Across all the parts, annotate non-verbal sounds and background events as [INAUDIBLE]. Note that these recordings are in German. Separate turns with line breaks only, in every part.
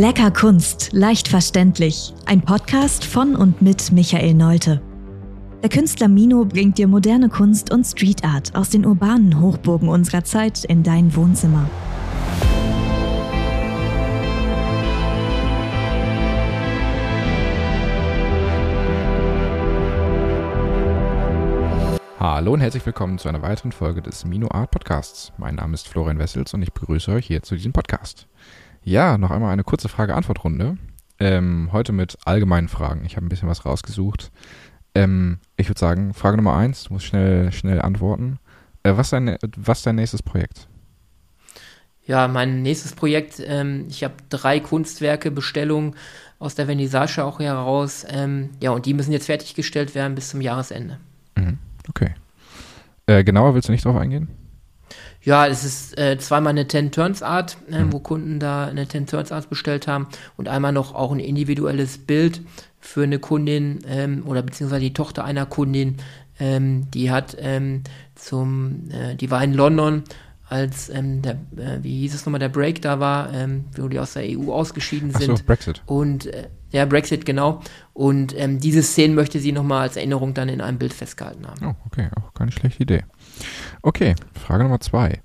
Lecker Kunst, leicht verständlich. Ein Podcast von und mit Michael Neute. Der Künstler Mino bringt dir moderne Kunst und Street Art aus den urbanen Hochburgen unserer Zeit in dein Wohnzimmer.
Hallo und herzlich willkommen zu einer weiteren Folge des Mino Art Podcasts. Mein Name ist Florian Wessels und ich begrüße euch hier zu diesem Podcast. Ja, noch einmal eine kurze Frage-Antwort-Runde. Ähm, heute mit allgemeinen Fragen. Ich habe ein bisschen was rausgesucht. Ähm, ich würde sagen, Frage Nummer eins, du musst schnell, schnell antworten. Äh, was, dein, was ist dein nächstes Projekt?
Ja, mein nächstes Projekt, ähm, ich habe drei Kunstwerke, Bestellungen aus der Vernissage auch heraus. Ähm, ja, und die müssen jetzt fertiggestellt werden bis zum Jahresende.
Mhm, okay. Äh, genauer willst du nicht drauf eingehen?
Ja, es ist äh, zweimal eine Ten Turns Art, äh, mhm. wo Kunden da eine Ten Turns Art bestellt haben und einmal noch auch ein individuelles Bild für eine Kundin ähm, oder beziehungsweise die Tochter einer Kundin, ähm, die hat ähm, zum, äh, die war in London, als ähm, der, äh, wie hieß es nochmal, der Break da war, ähm, wo die aus der EU ausgeschieden sind. Ach so,
Brexit.
Und äh, ja, Brexit, genau. Und ähm, diese Szenen möchte sie nochmal als Erinnerung dann in einem Bild festgehalten haben.
Oh, okay, auch keine schlechte Idee. Okay, Frage Nummer zwei.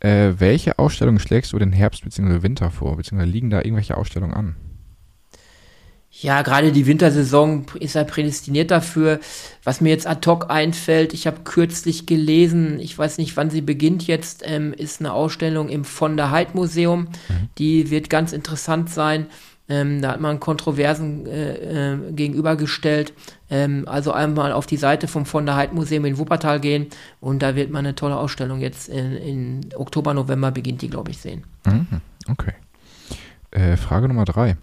Äh, welche Ausstellungen schlägst du den Herbst bzw. Winter vor? Beziehungsweise liegen da irgendwelche Ausstellungen an?
Ja, gerade die Wintersaison ist ja prädestiniert dafür. Was mir jetzt ad hoc einfällt, ich habe kürzlich gelesen, ich weiß nicht, wann sie beginnt jetzt, ähm, ist eine Ausstellung im Von der Heid Museum. Mhm. Die wird ganz interessant sein. Ähm, da hat man Kontroversen äh, äh, gegenübergestellt. Ähm, also einmal auf die Seite vom Von der Heid Museum in Wuppertal gehen und da wird man eine tolle Ausstellung jetzt in, in Oktober, November beginnt die, glaube ich, sehen.
Mhm. Okay. Äh, Frage Nummer drei.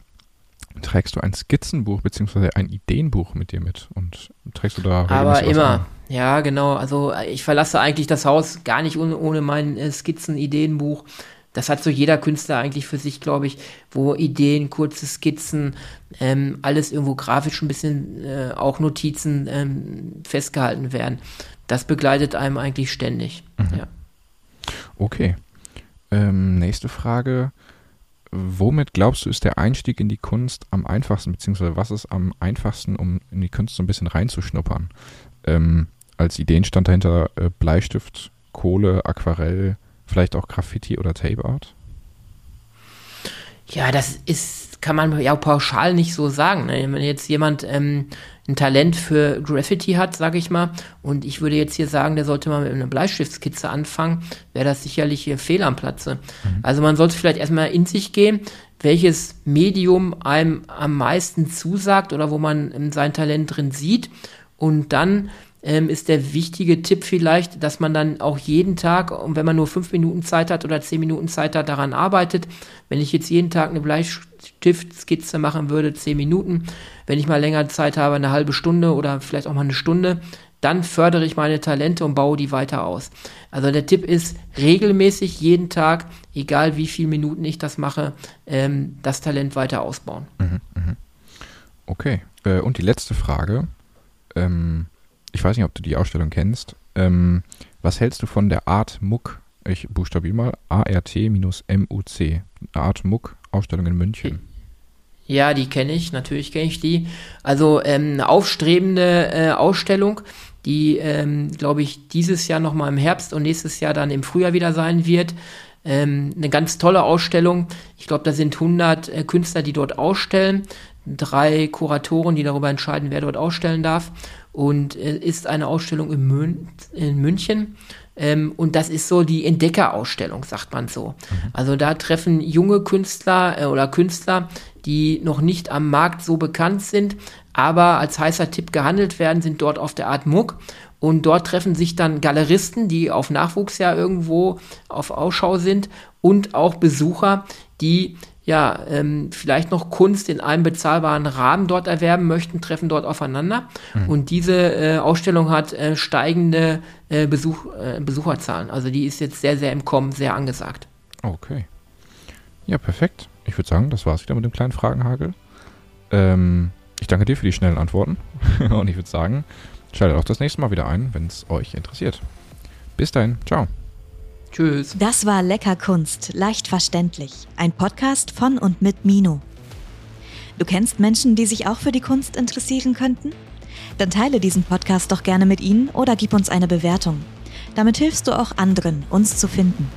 Trägst du ein Skizzenbuch bzw. ein Ideenbuch mit dir mit und trägst du da
Aber immer, ja genau. Also ich verlasse eigentlich das Haus gar nicht ohne, ohne mein äh, Skizzen-Ideenbuch das hat so jeder Künstler eigentlich für sich, glaube ich, wo Ideen, kurze Skizzen, ähm, alles irgendwo grafisch ein bisschen, äh, auch Notizen ähm, festgehalten werden. Das begleitet einem eigentlich ständig. Mhm. Ja.
Okay. Ähm, nächste Frage. Womit glaubst du, ist der Einstieg in die Kunst am einfachsten, beziehungsweise was ist am einfachsten, um in die Kunst so ein bisschen reinzuschnuppern? Ähm, als Ideen stand dahinter äh, Bleistift, Kohle, Aquarell, Vielleicht auch Graffiti oder Tape Art?
Ja, das ist, kann man ja pauschal nicht so sagen. Ne? Wenn jetzt jemand ähm, ein Talent für Graffiti hat, sage ich mal, und ich würde jetzt hier sagen, der sollte mal mit einer Bleistiftskizze anfangen, wäre das sicherlich hier fehl am Platze. Mhm. Also man sollte vielleicht erstmal in sich gehen, welches Medium einem am meisten zusagt oder wo man sein Talent drin sieht und dann ähm, ist der wichtige Tipp vielleicht, dass man dann auch jeden Tag, und wenn man nur fünf Minuten Zeit hat oder zehn Minuten Zeit hat, daran arbeitet. Wenn ich jetzt jeden Tag eine Bleistiftskizze machen würde, zehn Minuten, wenn ich mal länger Zeit habe, eine halbe Stunde oder vielleicht auch mal eine Stunde, dann fördere ich meine Talente und baue die weiter aus. Also der Tipp ist, regelmäßig jeden Tag, egal wie viele Minuten ich das mache, ähm, das Talent weiter ausbauen. Mhm, mh.
Okay, äh, und die letzte Frage. Ähm ich weiß nicht, ob du die Ausstellung kennst. Ähm, was hältst du von der Art Muck? Ich buchstabiere mal A-R-T-M-U-C. Art Muck Ausstellung in München.
Ja, die kenne ich, natürlich kenne ich die. Also ähm, eine aufstrebende äh, Ausstellung, die, ähm, glaube ich, dieses Jahr nochmal im Herbst und nächstes Jahr dann im Frühjahr wieder sein wird. Ähm, eine ganz tolle Ausstellung. Ich glaube, da sind 100 äh, Künstler, die dort ausstellen. Drei Kuratoren, die darüber entscheiden, wer dort ausstellen darf und äh, ist eine Ausstellung in, Mün in München. Ähm, und das ist so die Entdeckerausstellung, sagt man so. Mhm. Also da treffen junge Künstler äh, oder Künstler, die noch nicht am Markt so bekannt sind, aber als heißer Tipp gehandelt werden, sind dort auf der Art Muck. Und dort treffen sich dann Galeristen, die auf Nachwuchs ja irgendwo auf Ausschau sind und auch Besucher, die ja, ähm, vielleicht noch Kunst in einem bezahlbaren Rahmen dort erwerben möchten, treffen dort aufeinander. Mhm. Und diese äh, Ausstellung hat äh, steigende äh, Besuch, äh, Besucherzahlen. Also die ist jetzt sehr, sehr im Kommen, sehr angesagt.
Okay. Ja, perfekt. Ich würde sagen, das war's wieder mit dem kleinen Fragenhagel. Ähm, ich danke dir für die schnellen Antworten. [LAUGHS] Und ich würde sagen, schaltet auch das nächste Mal wieder ein, wenn es euch interessiert. Bis dahin, ciao.
Tschüss. Das war Lecker Kunst, leicht verständlich. Ein Podcast von und mit Mino. Du kennst Menschen, die sich auch für die Kunst interessieren könnten? Dann teile diesen Podcast doch gerne mit ihnen oder gib uns eine Bewertung. Damit hilfst du auch anderen, uns zu finden.